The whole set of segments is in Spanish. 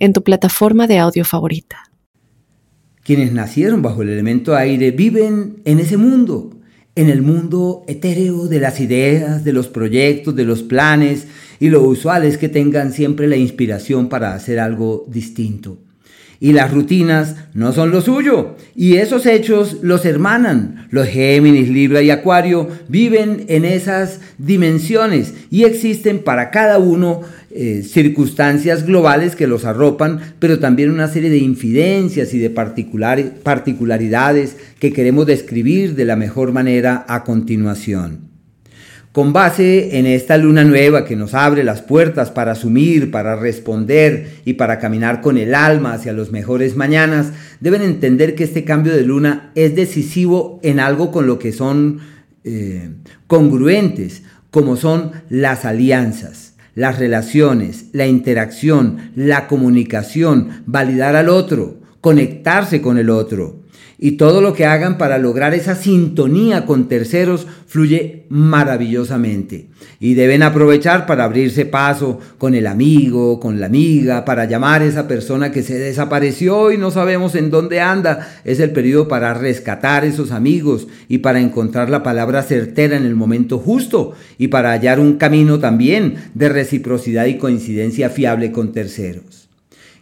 en tu plataforma de audio favorita. Quienes nacieron bajo el elemento aire viven en ese mundo, en el mundo etéreo de las ideas, de los proyectos, de los planes, y lo usual es que tengan siempre la inspiración para hacer algo distinto y las rutinas no son lo suyo. Y esos hechos los hermanan. Los Géminis, Libra y Acuario viven en esas dimensiones y existen para cada uno eh, circunstancias globales que los arropan, pero también una serie de infidencias y de particularidades que queremos describir de la mejor manera a continuación. Con base en esta luna nueva que nos abre las puertas para asumir, para responder y para caminar con el alma hacia los mejores mañanas, deben entender que este cambio de luna es decisivo en algo con lo que son eh, congruentes, como son las alianzas, las relaciones, la interacción, la comunicación, validar al otro, conectarse con el otro y todo lo que hagan para lograr esa sintonía con terceros fluye maravillosamente. Y deben aprovechar para abrirse paso con el amigo, con la amiga, para llamar a esa persona que se desapareció y no sabemos en dónde anda. Es el periodo para rescatar esos amigos y para encontrar la palabra certera en el momento justo y para hallar un camino también de reciprocidad y coincidencia fiable con terceros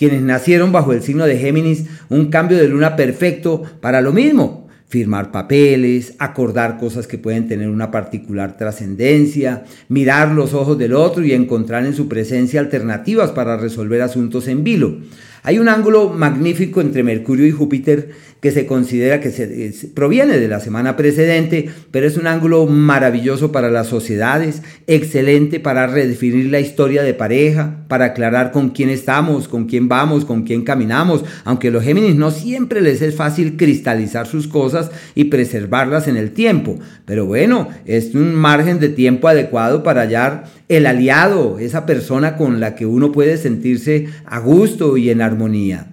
quienes nacieron bajo el signo de Géminis, un cambio de luna perfecto para lo mismo, firmar papeles, acordar cosas que pueden tener una particular trascendencia, mirar los ojos del otro y encontrar en su presencia alternativas para resolver asuntos en vilo. Hay un ángulo magnífico entre Mercurio y Júpiter que se considera que se, proviene de la semana precedente, pero es un ángulo maravilloso para las sociedades, excelente para redefinir la historia de pareja, para aclarar con quién estamos, con quién vamos, con quién caminamos, aunque a los Géminis no siempre les es fácil cristalizar sus cosas y preservarlas en el tiempo, pero bueno, es un margen de tiempo adecuado para hallar el aliado, esa persona con la que uno puede sentirse a gusto y en armonía.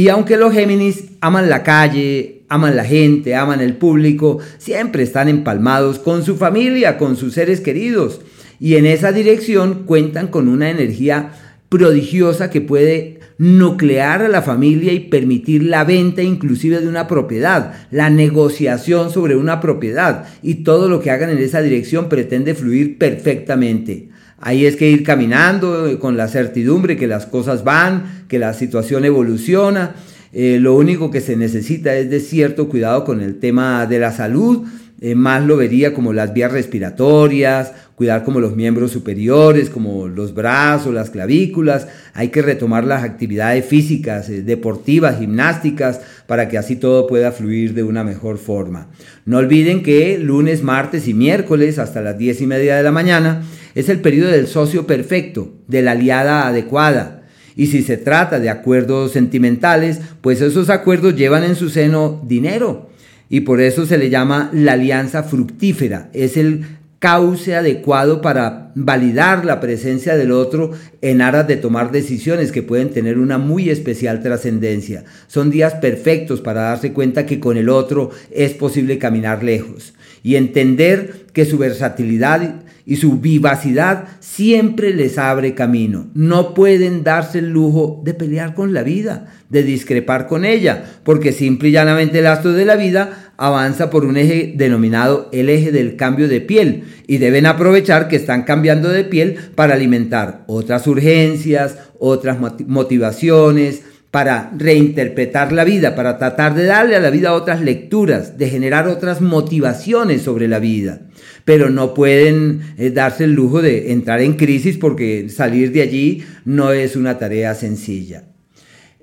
Y aunque los Géminis aman la calle, aman la gente, aman el público, siempre están empalmados con su familia, con sus seres queridos. Y en esa dirección cuentan con una energía prodigiosa que puede nuclear a la familia y permitir la venta inclusive de una propiedad, la negociación sobre una propiedad y todo lo que hagan en esa dirección pretende fluir perfectamente. Ahí es que ir caminando con la certidumbre que las cosas van, que la situación evoluciona. Eh, lo único que se necesita es de cierto cuidado con el tema de la salud. Eh, más lo vería como las vías respiratorias, cuidar como los miembros superiores, como los brazos, las clavículas. Hay que retomar las actividades físicas, eh, deportivas, gimnásticas, para que así todo pueda fluir de una mejor forma. No olviden que lunes, martes y miércoles hasta las 10 y media de la mañana es el periodo del socio perfecto, de la aliada adecuada. Y si se trata de acuerdos sentimentales, pues esos acuerdos llevan en su seno dinero. Y por eso se le llama la alianza fructífera. Es el cauce adecuado para validar la presencia del otro en aras de tomar decisiones que pueden tener una muy especial trascendencia. Son días perfectos para darse cuenta que con el otro es posible caminar lejos y entender que su versatilidad y su vivacidad siempre les abre camino. No pueden darse el lujo de pelear con la vida, de discrepar con ella, porque simple y llanamente el astro de la vida avanza por un eje denominado el eje del cambio de piel y deben aprovechar que están cambiando de piel para alimentar otras urgencias, otras motivaciones, para reinterpretar la vida, para tratar de darle a la vida otras lecturas, de generar otras motivaciones sobre la vida. Pero no pueden eh, darse el lujo de entrar en crisis porque salir de allí no es una tarea sencilla.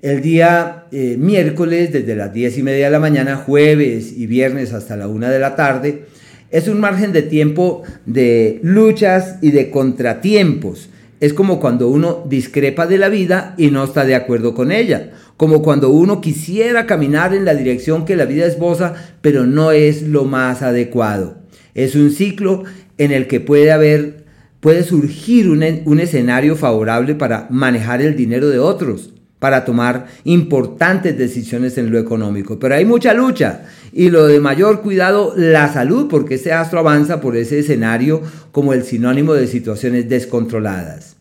El día eh, miércoles, desde las 10 y media de la mañana, jueves y viernes hasta la 1 de la tarde, es un margen de tiempo de luchas y de contratiempos. Es como cuando uno discrepa de la vida y no está de acuerdo con ella, como cuando uno quisiera caminar en la dirección que la vida esboza, pero no es lo más adecuado. Es un ciclo en el que puede haber, puede surgir un, un escenario favorable para manejar el dinero de otros, para tomar importantes decisiones en lo económico. Pero hay mucha lucha y lo de mayor cuidado, la salud, porque ese astro avanza por ese escenario como el sinónimo de situaciones descontroladas.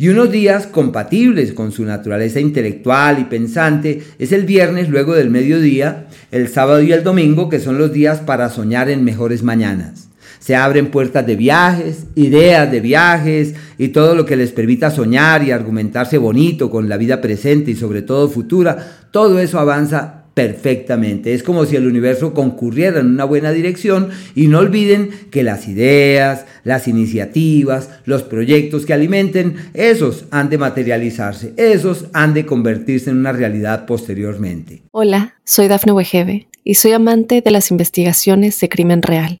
Y unos días compatibles con su naturaleza intelectual y pensante es el viernes luego del mediodía, el sábado y el domingo, que son los días para soñar en mejores mañanas. Se abren puertas de viajes, ideas de viajes y todo lo que les permita soñar y argumentarse bonito con la vida presente y sobre todo futura, todo eso avanza perfectamente. Es como si el universo concurriera en una buena dirección y no olviden que las ideas, las iniciativas, los proyectos que alimenten, esos han de materializarse, esos han de convertirse en una realidad posteriormente. Hola, soy Dafne Wegebe y soy amante de las investigaciones de crimen real.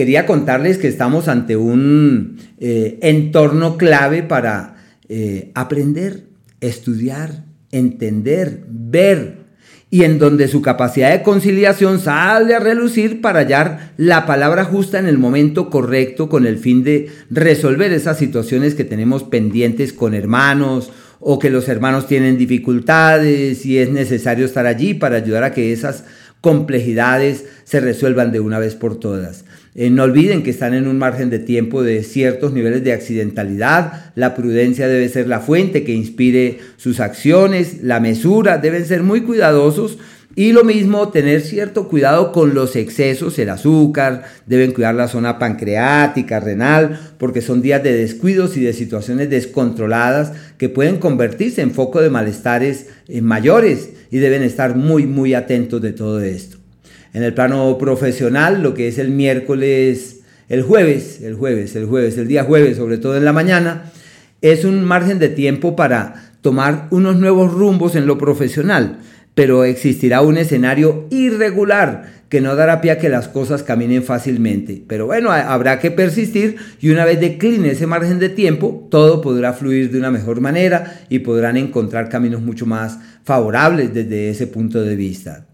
quería contarles que estamos ante un eh, entorno clave para eh, aprender, estudiar, entender, ver, y en donde su capacidad de conciliación sale a relucir para hallar la palabra justa en el momento correcto con el fin de resolver esas situaciones que tenemos pendientes con hermanos o que los hermanos tienen dificultades y es necesario estar allí para ayudar a que esas complejidades se resuelvan de una vez por todas. Eh, no olviden que están en un margen de tiempo de ciertos niveles de accidentalidad. La prudencia debe ser la fuente que inspire sus acciones. La mesura deben ser muy cuidadosos. Y lo mismo, tener cierto cuidado con los excesos, el azúcar, deben cuidar la zona pancreática, renal, porque son días de descuidos y de situaciones descontroladas que pueden convertirse en foco de malestares eh, mayores y deben estar muy, muy atentos de todo esto. En el plano profesional, lo que es el miércoles, el jueves, el jueves, el jueves, el día jueves, sobre todo en la mañana, es un margen de tiempo para tomar unos nuevos rumbos en lo profesional, pero existirá un escenario irregular que no dará pie a que las cosas caminen fácilmente. Pero bueno, habrá que persistir y una vez decline ese margen de tiempo, todo podrá fluir de una mejor manera y podrán encontrar caminos mucho más favorables desde ese punto de vista.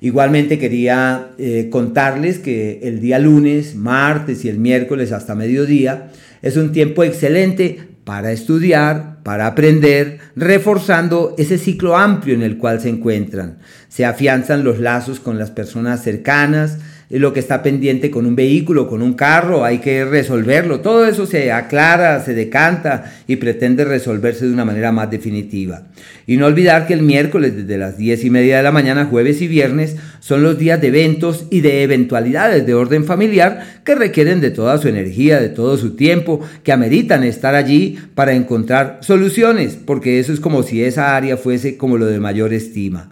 Igualmente quería eh, contarles que el día lunes, martes y el miércoles hasta mediodía es un tiempo excelente para estudiar, para aprender, reforzando ese ciclo amplio en el cual se encuentran. Se afianzan los lazos con las personas cercanas, lo que está pendiente con un vehículo, con un carro, hay que resolverlo. Todo eso se aclara, se decanta y pretende resolverse de una manera más definitiva. Y no olvidar que el miércoles desde las 10 y media de la mañana, jueves y viernes, son los días de eventos y de eventualidades de orden familiar que requieren de toda su energía, de todo su tiempo, que ameritan estar allí para encontrar soluciones, porque eso es como si esa área fuese como lo de mayor estima.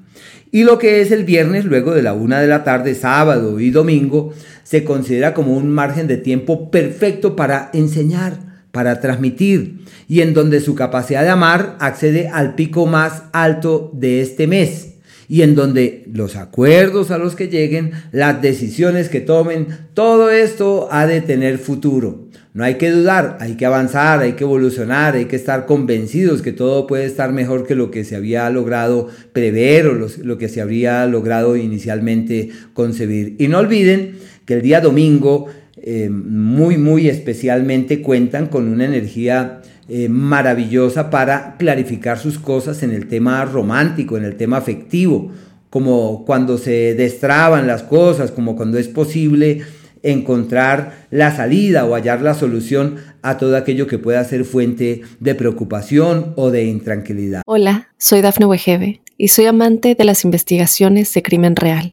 Y lo que es el viernes, luego de la una de la tarde, sábado y domingo, se considera como un margen de tiempo perfecto para enseñar, para transmitir, y en donde su capacidad de amar accede al pico más alto de este mes, y en donde los acuerdos a los que lleguen, las decisiones que tomen, todo esto ha de tener futuro. No hay que dudar, hay que avanzar, hay que evolucionar, hay que estar convencidos que todo puede estar mejor que lo que se había logrado prever o lo que se habría logrado inicialmente concebir. Y no olviden que el día domingo eh, muy, muy especialmente cuentan con una energía eh, maravillosa para clarificar sus cosas en el tema romántico, en el tema afectivo, como cuando se destraban las cosas, como cuando es posible encontrar la salida o hallar la solución a todo aquello que pueda ser fuente de preocupación o de intranquilidad. Hola, soy Dafne Wegebe y soy amante de las investigaciones de crimen real.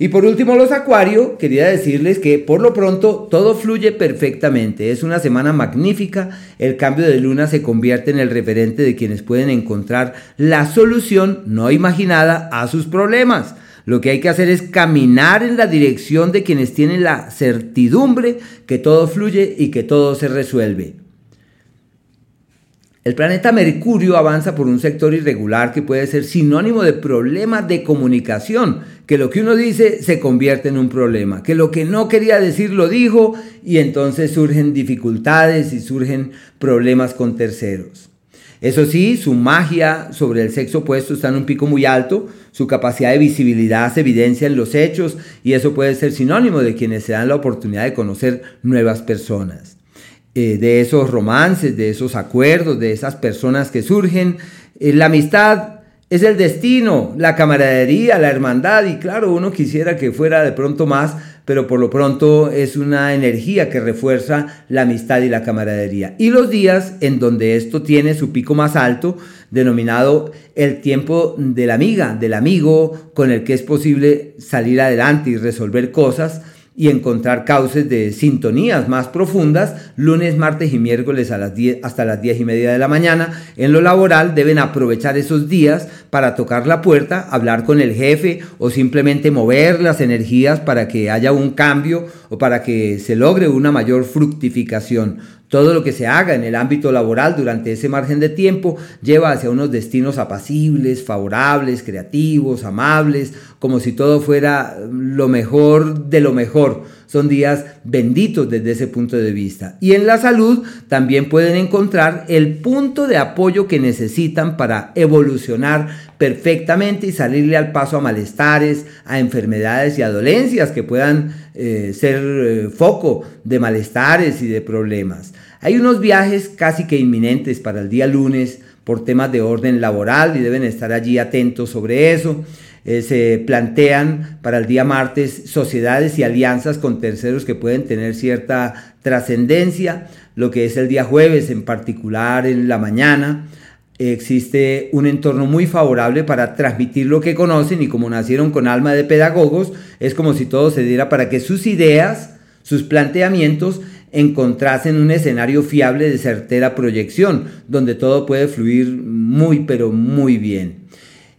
Y por último, los Acuario, quería decirles que por lo pronto todo fluye perfectamente. Es una semana magnífica. El cambio de luna se convierte en el referente de quienes pueden encontrar la solución no imaginada a sus problemas. Lo que hay que hacer es caminar en la dirección de quienes tienen la certidumbre que todo fluye y que todo se resuelve. El planeta Mercurio avanza por un sector irregular que puede ser sinónimo de problemas de comunicación, que lo que uno dice se convierte en un problema, que lo que no quería decir lo dijo y entonces surgen dificultades y surgen problemas con terceros. Eso sí, su magia sobre el sexo opuesto está en un pico muy alto, su capacidad de visibilidad se evidencia en los hechos y eso puede ser sinónimo de quienes se dan la oportunidad de conocer nuevas personas. Eh, de esos romances, de esos acuerdos, de esas personas que surgen. Eh, la amistad es el destino, la camaradería, la hermandad y claro, uno quisiera que fuera de pronto más, pero por lo pronto es una energía que refuerza la amistad y la camaradería. Y los días en donde esto tiene su pico más alto, denominado el tiempo de la amiga, del amigo con el que es posible salir adelante y resolver cosas, y encontrar cauces de sintonías más profundas lunes, martes y miércoles a las 10, hasta las 10 y media de la mañana. En lo laboral deben aprovechar esos días para tocar la puerta, hablar con el jefe o simplemente mover las energías para que haya un cambio o para que se logre una mayor fructificación. Todo lo que se haga en el ámbito laboral durante ese margen de tiempo lleva hacia unos destinos apacibles, favorables, creativos, amables, como si todo fuera lo mejor de lo mejor. Son días benditos desde ese punto de vista. Y en la salud también pueden encontrar el punto de apoyo que necesitan para evolucionar perfectamente y salirle al paso a malestares, a enfermedades y a dolencias que puedan eh, ser eh, foco de malestares y de problemas. Hay unos viajes casi que inminentes para el día lunes por temas de orden laboral y deben estar allí atentos sobre eso. Eh, se plantean para el día martes sociedades y alianzas con terceros que pueden tener cierta trascendencia. Lo que es el día jueves en particular en la mañana existe un entorno muy favorable para transmitir lo que conocen y como nacieron con alma de pedagogos, es como si todo se diera para que sus ideas, sus planteamientos encontrasen un escenario fiable de certera proyección, donde todo puede fluir muy pero muy bien.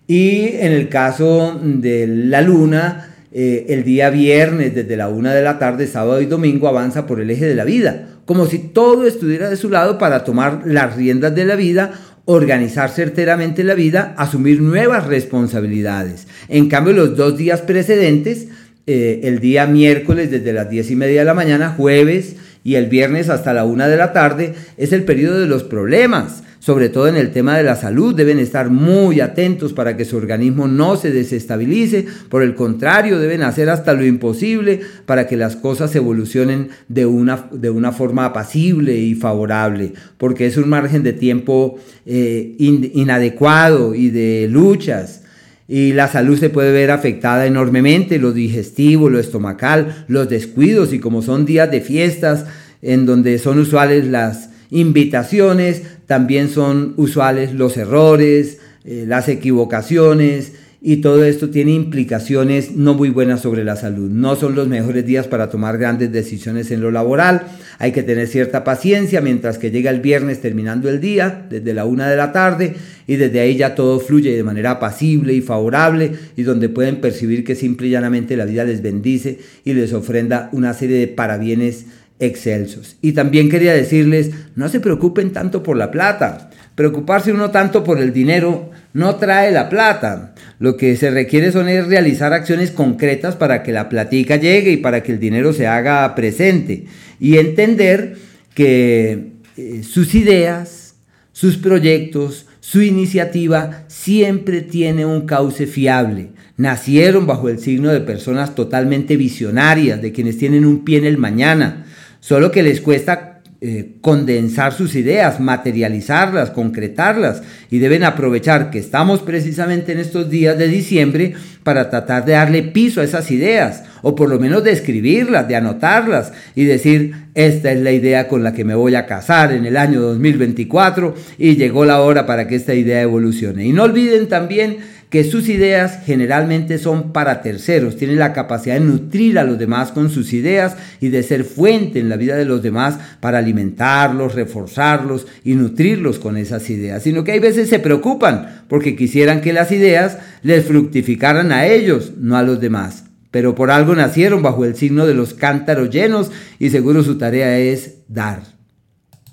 Y en el caso de la luna, eh, el día viernes desde la una de la tarde, sábado y domingo avanza por el eje de la vida, como si todo estuviera de su lado para tomar las riendas de la vida organizar certeramente la vida, asumir nuevas responsabilidades. En cambio, los dos días precedentes, eh, el día miércoles desde las 10 y media de la mañana, jueves y el viernes hasta la una de la tarde, es el periodo de los problemas sobre todo en el tema de la salud, deben estar muy atentos para que su organismo no se desestabilice, por el contrario, deben hacer hasta lo imposible para que las cosas evolucionen de una, de una forma apacible y favorable, porque es un margen de tiempo eh, inadecuado y de luchas. Y la salud se puede ver afectada enormemente, lo digestivo, lo estomacal, los descuidos y como son días de fiestas en donde son usuales las invitaciones, también son usuales los errores, eh, las equivocaciones y todo esto tiene implicaciones no muy buenas sobre la salud. No son los mejores días para tomar grandes decisiones en lo laboral. Hay que tener cierta paciencia mientras que llega el viernes terminando el día, desde la una de la tarde, y desde ahí ya todo fluye de manera apacible y favorable, y donde pueden percibir que simple y llanamente la vida les bendice y les ofrenda una serie de parabienes excelsos. Y también quería decirles, no se preocupen tanto por la plata. Preocuparse uno tanto por el dinero no trae la plata. Lo que se requiere son es realizar acciones concretas para que la platica llegue y para que el dinero se haga presente. Y entender que eh, sus ideas, sus proyectos, su iniciativa siempre tiene un cauce fiable. Nacieron bajo el signo de personas totalmente visionarias, de quienes tienen un pie en el mañana, solo que les cuesta eh, condensar sus ideas, materializarlas, concretarlas y deben aprovechar que estamos precisamente en estos días de diciembre para tratar de darle piso a esas ideas o por lo menos de escribirlas, de anotarlas y decir, esta es la idea con la que me voy a casar en el año 2024 y llegó la hora para que esta idea evolucione. Y no olviden también que sus ideas generalmente son para terceros, tienen la capacidad de nutrir a los demás con sus ideas y de ser fuente en la vida de los demás para alimentarlos, reforzarlos y nutrirlos con esas ideas, sino que hay veces se preocupan porque quisieran que las ideas les fructificaran a ellos, no a los demás. Pero por algo nacieron bajo el signo de los cántaros llenos y seguro su tarea es dar.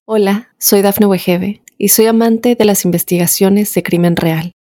Hola, soy Dafne Wegebe y soy amante de las investigaciones de crimen real.